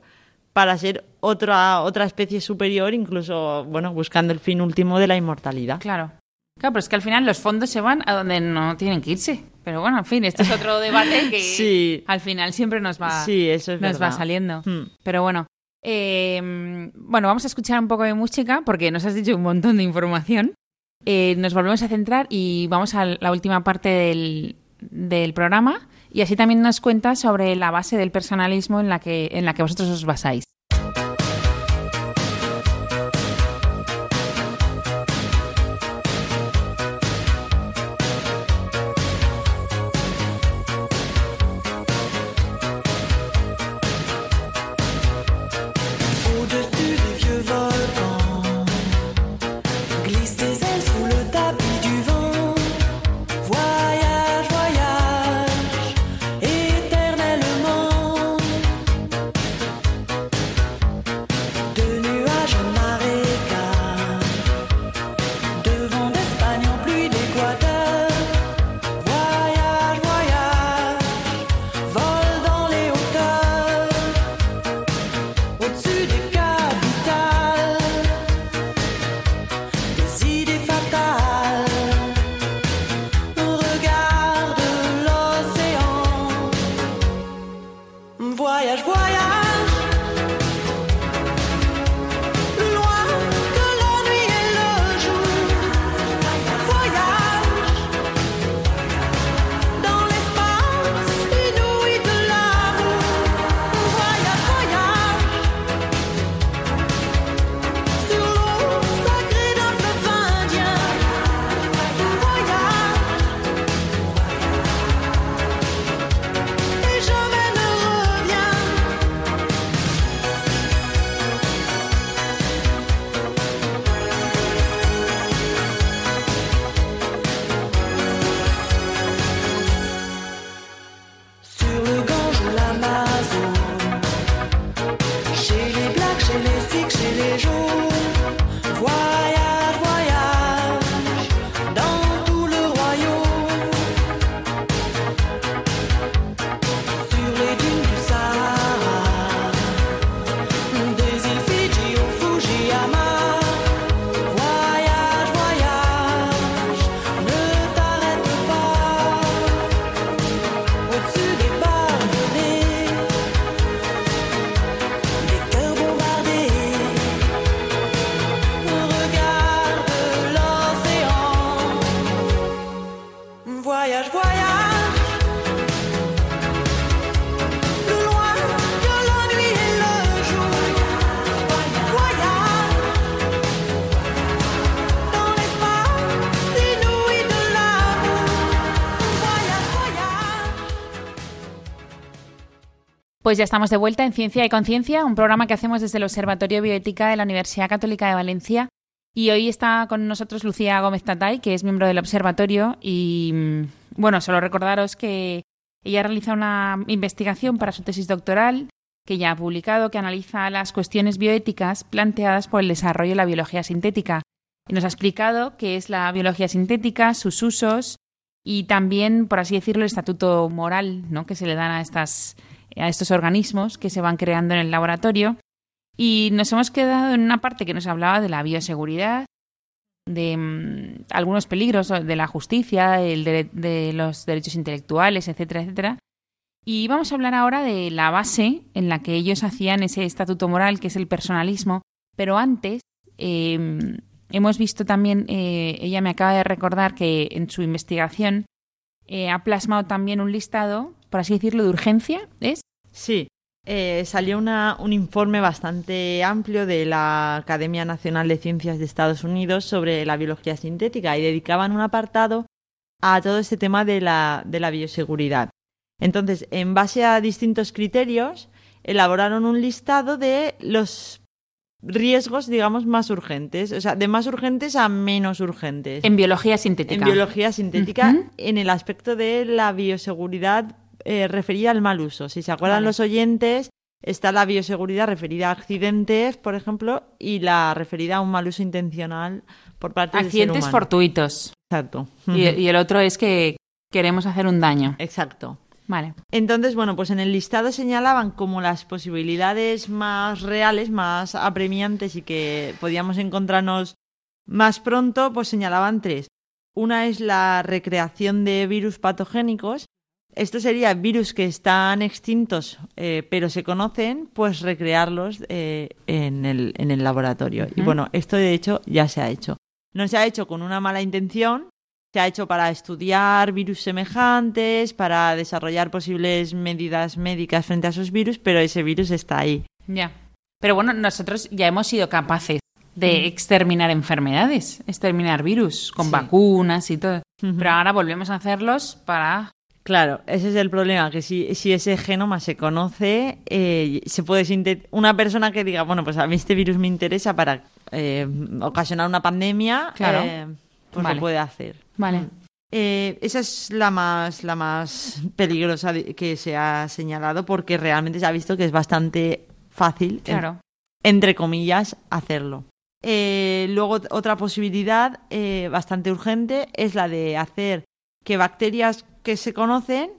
para ser otra otra especie superior, incluso bueno, buscando el fin último de la inmortalidad. Claro. Claro, pero es que al final los fondos se van a donde no tienen que irse. Pero bueno, en fin, este es otro debate *laughs* que Sí. al final siempre nos va, Sí, eso es nos va saliendo. Hmm. Pero bueno, eh, bueno, vamos a escuchar un poco de música porque nos has dicho un montón de información. Eh, nos volvemos a centrar y vamos a la última parte del, del programa y así también nos cuentas sobre la base del personalismo en la que, en la que vosotros os basáis. Pues ya estamos de vuelta en Ciencia y Conciencia, un programa que hacemos desde el Observatorio Bioética de la Universidad Católica de Valencia. Y hoy está con nosotros Lucía Gómez Tatay, que es miembro del observatorio. Y mm, bueno, solo recordaros que ella realiza una investigación para su tesis doctoral, que ya ha publicado, que analiza las cuestiones bioéticas planteadas por el desarrollo de la biología sintética. Y nos ha explicado qué es la biología sintética, sus usos y también, por así decirlo, el estatuto moral ¿no? que se le dan a estas a estos organismos que se van creando en el laboratorio. Y nos hemos quedado en una parte que nos hablaba de la bioseguridad, de mm, algunos peligros de la justicia, de, de los derechos intelectuales, etcétera, etcétera. Y vamos a hablar ahora de la base en la que ellos hacían ese estatuto moral, que es el personalismo. Pero antes, eh, hemos visto también, eh, ella me acaba de recordar que en su investigación eh, ha plasmado también un listado, por así decirlo, de urgencia, ¿es? Sí, eh, salió una- un informe bastante amplio de la Academia Nacional de Ciencias de Estados Unidos sobre la biología sintética y dedicaban un apartado a todo este tema de la, de la bioseguridad. Entonces, en base a distintos criterios, elaboraron un listado de los riesgos, digamos, más urgentes, o sea, de más urgentes a menos urgentes. En biología sintética. En biología sintética, en el aspecto de la bioseguridad eh, referida al mal uso. Si se acuerdan Vale. los oyentes, está la bioseguridad referida a accidentes, por ejemplo, y la referida a un mal uso intencional por parte del ser Accidentes humano. fortuitos. Exacto. Y, y el otro es que queremos hacer un daño. Exacto. Vale. Entonces, bueno, pues en el listado señalaban como las posibilidades más reales, más apremiantes y que podíamos encontrarnos más pronto, pues señalaban tres. Una es la recreación de virus patogénicos. Esto sería virus que están extintos, eh, pero se conocen, pues recrearlos eh, en, el, en el laboratorio. Y bueno, esto de hecho ya se ha hecho. No se ha hecho con una mala intención, se ha hecho para estudiar virus semejantes, para desarrollar posibles medidas médicas frente a esos virus, pero ese virus está ahí. Ya. Pero bueno, nosotros ya hemos sido capaces de exterminar enfermedades, exterminar virus con Sí. vacunas y todo. Pero ahora volvemos a hacerlos para... Claro, ese es el problema, que si, si ese genoma se conoce, eh, se puede una persona que diga, bueno, pues a mí este virus me interesa para eh, ocasionar una pandemia, Claro. eh, pues Vale. lo puede hacer. Vale. Esa es la más, la más peligrosa que se ha señalado porque realmente se ha visto que es bastante fácil, en- Claro. entre comillas, hacerlo. Luego, otra posibilidad eh, bastante urgente es la de hacer que bacterias que se conocen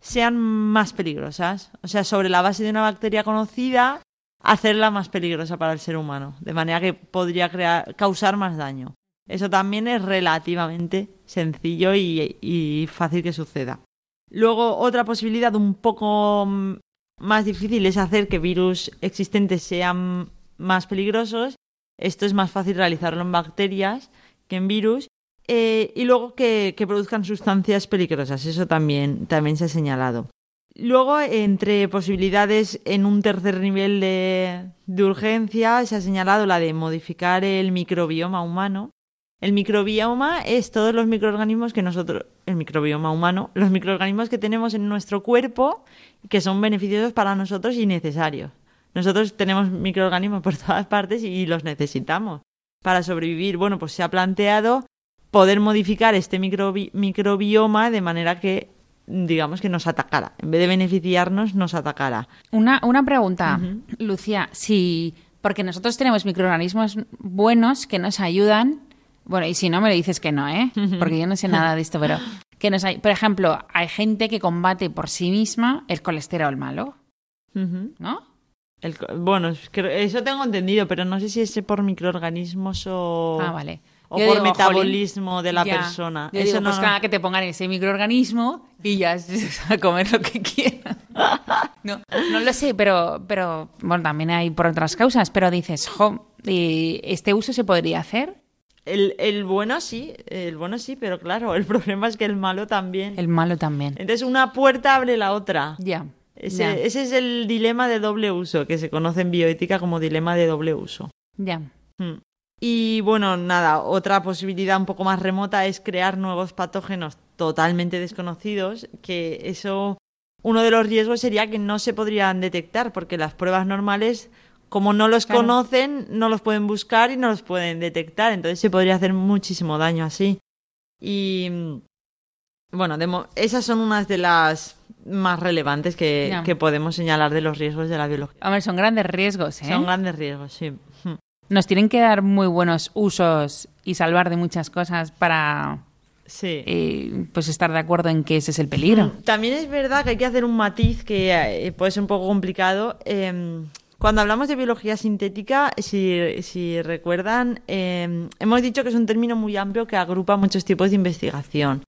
sean más peligrosas. O sea, sobre la base de una bacteria conocida, hacerla más peligrosa para el ser humano. De manera que podría crear, causar más daño. Eso también es relativamente sencillo y, y fácil que suceda. Luego, otra posibilidad un poco mm, más difícil es hacer que virus existentes sean más peligrosos. Esto es más fácil realizarlo en bacterias que en virus. Eh, y luego que, produzcan sustancias peligrosas. Eso también, también se ha señalado. Luego, entre posibilidades en un tercer nivel de, de urgencia, se ha señalado la de modificar el microbioma humano. El microbioma es todos los microorganismos que nosotros, el microbioma humano, los microorganismos que tenemos en nuestro cuerpo que son beneficiosos para nosotros y necesarios. Nosotros tenemos microorganismos por todas partes y los necesitamos para sobrevivir. Bueno, pues se ha planteado poder modificar este microbi- microbioma de manera que, digamos, que nos atacara. En vez de beneficiarnos, nos atacara. Una, una pregunta. Lucía. Si, porque nosotros tenemos microorganismos buenos que nos ayudan. Bueno, y si no, me lo dices que no, ¿eh? Porque yo no sé nada de esto, pero. *laughs* Que nos hay, por ejemplo, hay gente que combate por sí misma el colesterol malo. ¿no? El bueno, eso tengo entendido, pero no sé si es por microorganismos o, Ah, vale. O Yo por digo, metabolismo de la Ya. persona. Yo eso digo, no, pues que te pongan ese microorganismo y ya *laughs* a comer lo que quieras. *laughs* No, no lo sé, pero, pero bueno, también hay por otras causas, pero dices, jo, ¿y ¿este uso se podría hacer? el, el bueno sí, el bueno sí, pero claro, el *laughs* problema es que el malo también. El malo también. Entonces una puerta abre la otra. Ya. Ese, ese es el dilema de doble uso, que se conoce en bioética como dilema de doble uso. ya. Mm. Y bueno, nada, otra posibilidad un poco más remota es crear nuevos patógenos totalmente desconocidos, que eso, uno de los riesgos sería que no se podrían detectar, porque las pruebas normales, como no los Claro. conocen, no los pueden buscar y no los pueden detectar, entonces se podría hacer muchísimo daño así. Y bueno, de mo- esas son unas de las más relevantes que, que podemos señalar de los riesgos de la biología. Hombre, son grandes riesgos, ¿eh? Son grandes riesgos, sí. Mm. Nos tienen que dar muy buenos usos y salvar de muchas cosas para Sí. eh, pues estar de acuerdo en que ese es el peligro. También es verdad que hay que hacer un matiz que eh, puede ser un poco complicado. Eh, cuando hablamos de biología sintética, si, si recuerdan, eh, hemos dicho que es un término muy amplio que agrupa muchos tipos de investigación.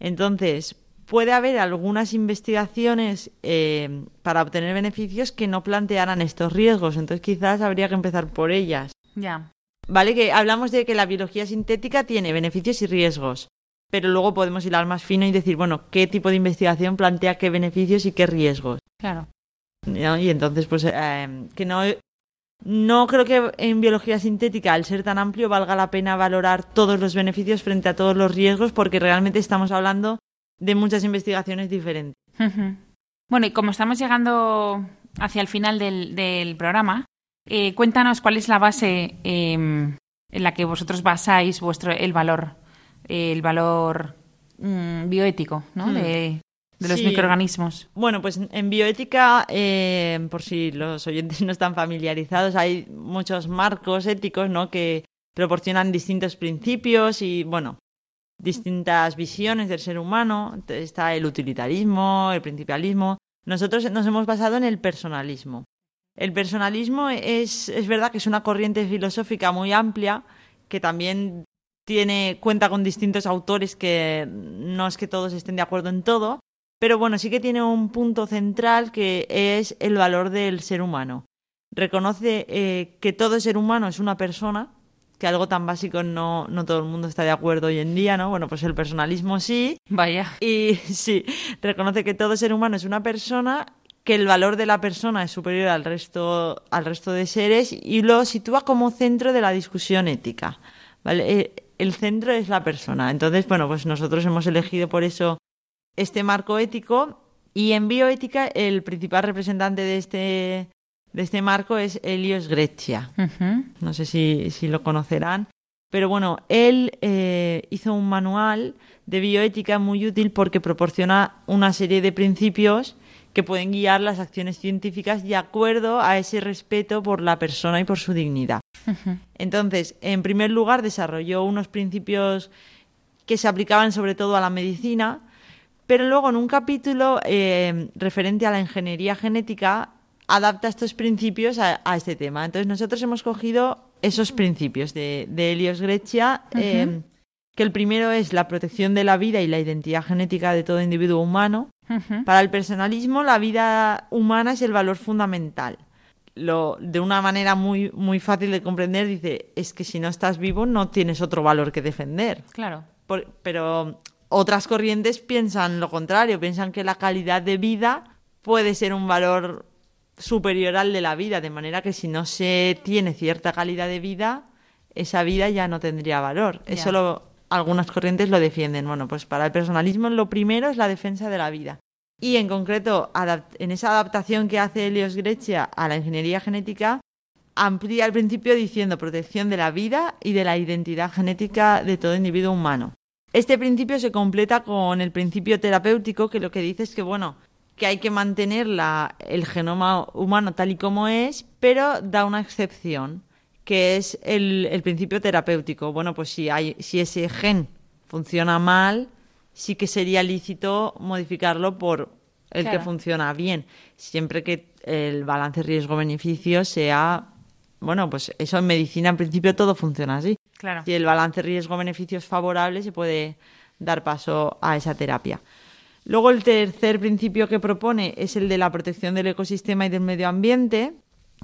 Entonces, puede haber algunas investigaciones eh, para obtener beneficios que no plantearan estos riesgos. Entonces, quizás habría que empezar por ellas. Ya. Vale, que hablamos de que la biología sintética tiene beneficios y riesgos, pero luego podemos hilar más fino y decir, bueno, qué tipo de investigación plantea qué beneficios y qué riesgos. Claro. ¿no? Y entonces, pues, eh, que no, no creo que en biología sintética, al ser tan amplio, valga la pena valorar todos los beneficios frente a todos los riesgos, porque realmente estamos hablando de muchas investigaciones diferentes. Bueno, y como estamos llegando hacia el final del, del programa, eh, cuéntanos cuál es la base eh, en la que vosotros basáis vuestro el valor, eh, el valor mm, bioético, ¿no? Hmm. De, de los Sí. microorganismos. Bueno, pues en bioética, eh, por si los oyentes *laughs* no están familiarizados, hay muchos marcos éticos, ¿no? Que proporcionan distintos principios y, bueno, distintas visiones del ser humano. Está el utilitarismo, el principialismo. Nosotros nos hemos basado en el personalismo. El personalismo es, es verdad que es una corriente filosófica muy amplia que también tiene cuenta con distintos autores que no es que todos estén de acuerdo en todo, pero bueno, sí que tiene un punto central que es el valor del ser humano. Reconoce eh, que todo ser humano es una persona, que algo tan básico no, no todo el mundo está de acuerdo hoy en día, ¿no? Bueno, pues el personalismo sí, Vaya. y *laughs* sí, reconoce que todo ser humano es una persona, que el valor de la persona es superior al resto, al resto de seres y lo sitúa como centro de la discusión ética. ¿vale? Eh, El centro es la persona. Entonces, bueno, pues nosotros hemos elegido por eso este marco ético y en bioética el principal representante de este, de este marco es Helios Grecia. No sé si, si lo conocerán. Pero bueno, él eh, hizo un manual de bioética muy útil porque proporciona una serie de principios que pueden guiar las acciones científicas de acuerdo a ese respeto por la persona y por su dignidad. Entonces, en primer lugar, desarrolló unos principios que se aplicaban sobre todo a la medicina, pero luego en un capítulo eh, referente a la ingeniería genética adapta estos principios a, a este tema. Entonces, nosotros hemos cogido esos principios de, de Helios Grecia, eh, que el primero es la protección de la vida y la identidad genética de todo individuo humano. Para el personalismo, la vida humana es el valor fundamental. Lo, de una manera muy, muy fácil de comprender, dice, es que si no estás vivo no tienes otro valor que defender. Claro. Por- pero otras corrientes piensan lo contrario, piensan que la calidad de vida puede ser un valor superior al de la vida, de manera que si no se tiene cierta calidad de vida, esa vida ya no tendría valor. Eso lo, algunas corrientes lo defienden. Bueno, pues para el personalismo lo primero es la defensa de la vida. Y en concreto, en esa adaptación que hace Helios Grecia a la ingeniería genética, amplía el principio diciendo protección de la vida y de la identidad genética de todo individuo humano. Este principio se completa con el principio terapéutico que lo que dice es que, bueno, que hay que mantener la- el genoma humano tal y como es, pero da una excepción, que es el, el principio terapéutico. Bueno, pues si, hay, si ese gen funciona mal, sí que sería lícito modificarlo por el que funciona bien, siempre que el balance riesgo-beneficio sea, bueno, pues eso en medicina en principio todo funciona así. Claro. Si el balance riesgo-beneficio es favorable, se puede dar paso a esa terapia. Luego el tercer principio que propone es el de la protección del ecosistema y del medio ambiente,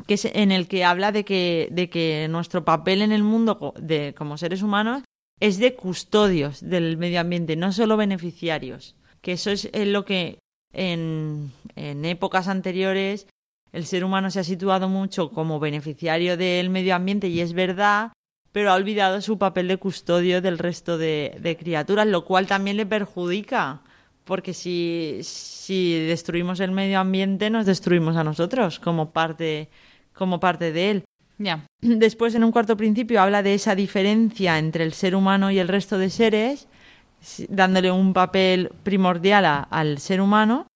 que es en el que habla de que, de que nuestro papel en el mundo de, como seres humanos es de custodios del medio ambiente, no solo beneficiarios. Que eso es lo que en, en épocas anteriores el ser humano se ha situado mucho como beneficiario del medio ambiente y es verdad, pero ha olvidado su papel de custodio del resto de, de criaturas, lo cual también le perjudica, porque si, si destruimos el medio ambiente nos destruimos a nosotros como parte, como parte de él. Ya. Después, en un cuarto principio, habla de esa diferencia entre el ser humano y el resto de seres, dándole un papel primordial a- al ser humano.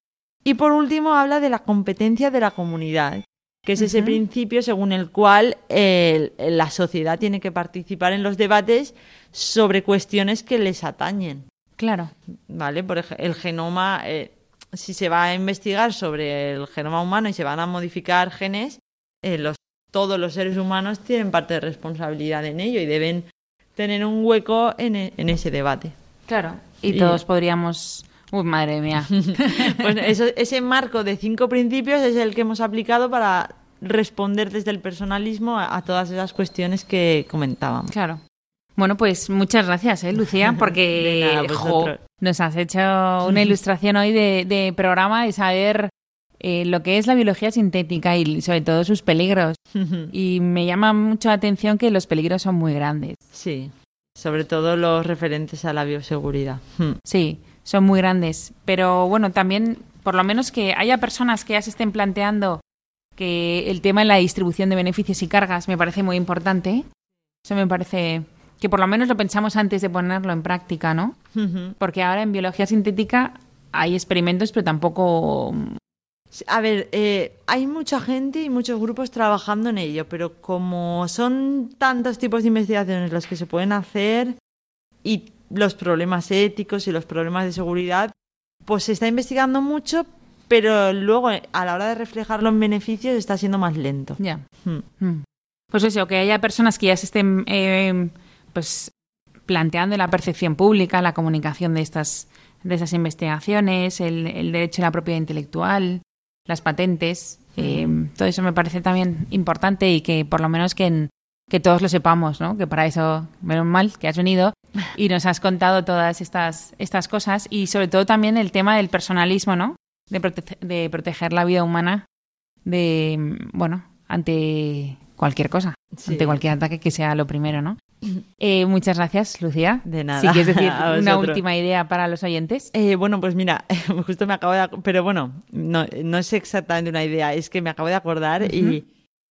Y por último, habla de la competencia de la comunidad, que es ese principio según el cual la sociedad tiene que participar en los debates sobre cuestiones que les atañen. Claro. ¿Vale? Por el genoma, eh, si se va a investigar sobre el genoma humano y se van a modificar genes, eh, los, todos los seres humanos tienen parte de responsabilidad en ello y deben tener un hueco en, e- en ese debate. Claro. Y, Y- todos podríamos. Uy, madre mía. *laughs* Pues eso- ese marco de cinco principios es el que hemos aplicado para responder desde el personalismo a, a todas esas cuestiones que comentábamos. Claro. Bueno, pues muchas gracias, ¿eh, Lucía, *laughs* porque nada, jo, nos has hecho una ilustración hoy de, de programa y saber eh, lo que es la biología sintética y sobre todo sus peligros. Y me llama mucho la atención que los peligros son muy grandes. Sí, sobre todo los referentes a la bioseguridad. Hmm. Sí, son muy grandes. Pero bueno, también, por lo menos que haya personas que ya se estén planteando que el tema de la distribución de beneficios y cargas me parece muy importante. Eso me parece que por lo menos lo pensamos antes de ponerlo en práctica, ¿no? Porque ahora en biología sintética hay experimentos, pero tampoco. A ver, eh, hay mucha gente y muchos grupos trabajando en ello, pero como son tantos tipos de investigaciones los que se pueden hacer y los problemas éticos y los problemas de seguridad, pues se está investigando mucho, pero luego eh, a la hora de reflejarlo en beneficios está siendo más lento. Ya. Hmm. Mm. Pues eso, que haya personas que ya se estén eh, pues planteando la percepción pública, la comunicación de estas, de esas investigaciones, el, el derecho a la propiedad intelectual, las patentes, eh, todo eso me parece también importante y que por lo menos que, en- que todos lo sepamos, ¿no? Que para eso, menos mal que has venido y nos has contado todas estas, estas cosas y sobre todo también el tema del personalismo, ¿no? De, prote- de proteger la vida humana de, bueno, ante cualquier cosa, Sí. ante cualquier ataque que sea lo primero, ¿no? *clears throat* Eh, muchas gracias, Lucía. De nada. Si quieres decir *laughs* una última idea para los oyentes. Eh, bueno, pues mira, *laughs* justo me acabo de... Pero bueno, no, no es exactamente una idea, es que me acabo de acordar y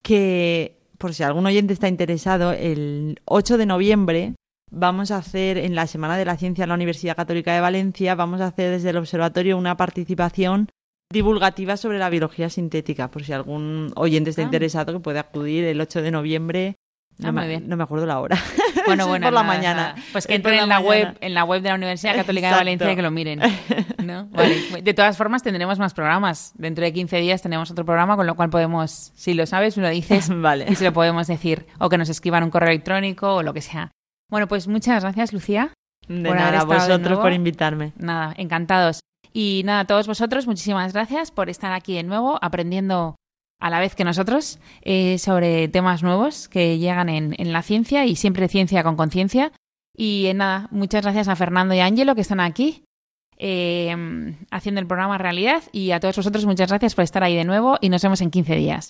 que, por si algún oyente está interesado, el 8 de noviembre vamos a hacer, en la Semana de la Ciencia en la Universidad Católica de Valencia, vamos a hacer desde el observatorio una participación divulgativa sobre la biología sintética, por si algún oyente está Ah. interesado que puede acudir el 8 de noviembre. No, Ah, me, muy bien. no me acuerdo la hora. *laughs* *laughs* Bueno, por la nada, mañana. nada. Pues que entren en la mañana. web, en la web de la Universidad Católica de. Valencia y que lo miren. *laughs* ¿no? Vale. De todas formas, tendremos más programas. Dentro de 15 días tenemos otro programa, con lo cual podemos, si lo sabes, me lo dices Vale. y se lo podemos decir. O que nos escriban un correo electrónico o lo que sea. Bueno, pues muchas gracias, Lucía. De por haber nada, a de vosotros por invitarme. Nada, encantados. Y nada, a todos vosotros, muchísimas gracias por estar aquí de nuevo, aprendiendo a la vez que nosotros eh, sobre temas nuevos que llegan en, en la ciencia y siempre ciencia con conciencia. Y eh, nada, muchas gracias a Fernando y Ángelo que están aquí eh, haciendo el programa realidad. Y a todos vosotros, muchas gracias por estar ahí de nuevo y nos vemos en 15 días.